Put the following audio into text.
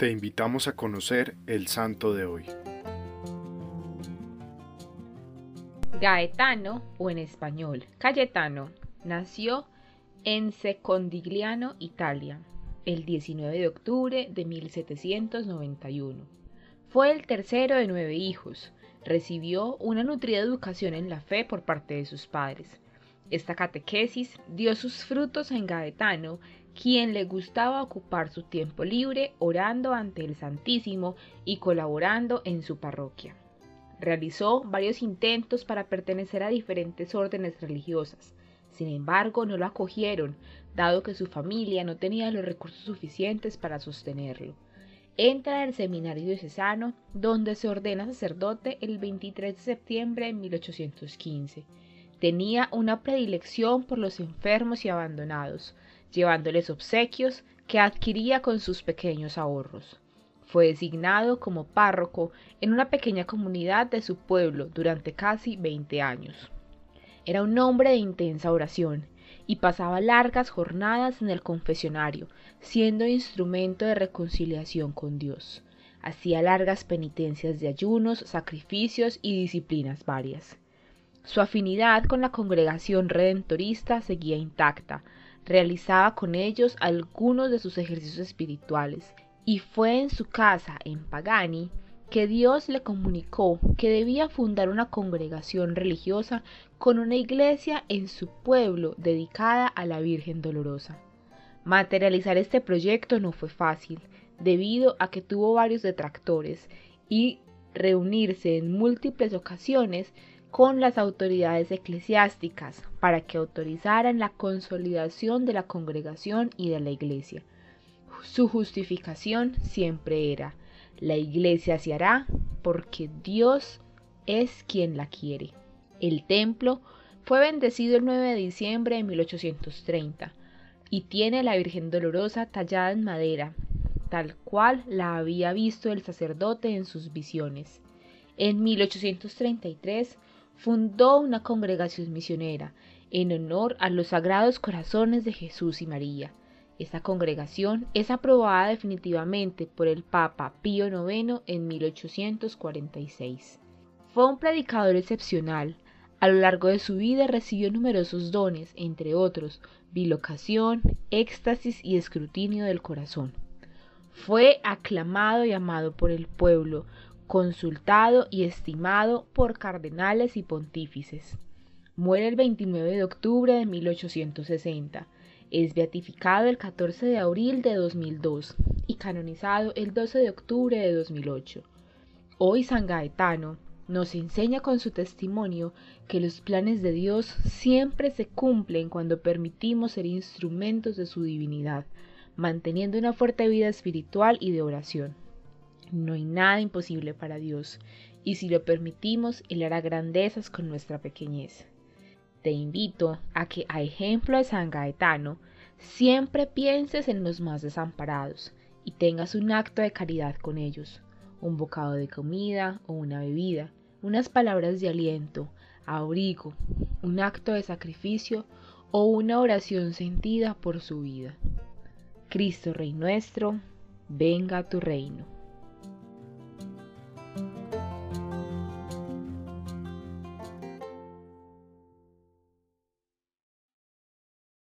Te invitamos a conocer el santo de hoy. Gaetano, o en español Cayetano, nació en Secondigliano, Italia, el 19 de octubre de 1791. Fue el tercero de nueve hijos. Recibió una nutrida educación en la fe por parte de sus padres. Esta catequesis dio sus frutos en Gaetano, quien le gustaba ocupar su tiempo libre orando ante el Santísimo y colaborando en su parroquia. Realizó varios intentos para pertenecer a diferentes órdenes religiosas. Sin embargo, no lo acogieron, dado que su familia no tenía los recursos suficientes para sostenerlo. Entra en el seminario diocesano, donde se ordena sacerdote el 23 de septiembre de 1815. Tenía una predilección por los enfermos y abandonados, llevándoles obsequios que adquiría con sus pequeños ahorros. Fue designado como párroco en una pequeña comunidad de su pueblo durante casi 20 años. Era un hombre de intensa oración y pasaba largas jornadas en el confesionario, siendo instrumento de reconciliación con Dios. Hacía largas penitencias de ayunos, sacrificios y disciplinas varias. Su afinidad con la congregación redentorista seguía intacta, realizaba con ellos algunos de sus ejercicios espirituales, y fue en su casa, en Pagani, que Dios le comunicó que debía fundar una congregación religiosa con una iglesia en su pueblo dedicada a la Virgen Dolorosa. Materializar este proyecto no fue fácil, debido a que tuvo varios detractores y reunirse en múltiples ocasiones con las autoridades eclesiásticas para que autorizaran la consolidación de la congregación y de la iglesia. Su justificación siempre era, la iglesia se hará porque Dios es quien la quiere. El templo fue bendecido el 9 de diciembre de 1830 y tiene la Virgen Dolorosa tallada en madera, tal cual la había visto el sacerdote en sus visiones. En 1833 fundó una congregación misionera en honor a los sagrados corazones de Jesús y María. Esta congregación es aprobada definitivamente por el Papa Pío IX en 1846. Fue un predicador excepcional. A lo largo de su vida recibió numerosos dones, entre otros, bilocación, éxtasis y escrutinio del corazón. Fue aclamado y amado por el pueblo, consultado y estimado por cardenales y pontífices. Muere el 29 de octubre de 1860. Es beatificado el 14 de abril de 2002 y canonizado el 12 de octubre de 2008. Hoy San Gaetano nos enseña con su testimonio que los planes de Dios siempre se cumplen cuando permitimos ser instrumentos de su divinidad, manteniendo una fuerte vida espiritual y de oración. No hay nada imposible para Dios, y si lo permitimos, Él hará grandezas con nuestra pequeñez. Te invito a que, a ejemplo de San Gaetano, siempre pienses en los más desamparados y tengas un acto de caridad con ellos, un bocado de comida o una bebida, unas palabras de aliento, abrigo, un acto de sacrificio o una oración sentida por su vida. Cristo Rey nuestro, venga a tu reino.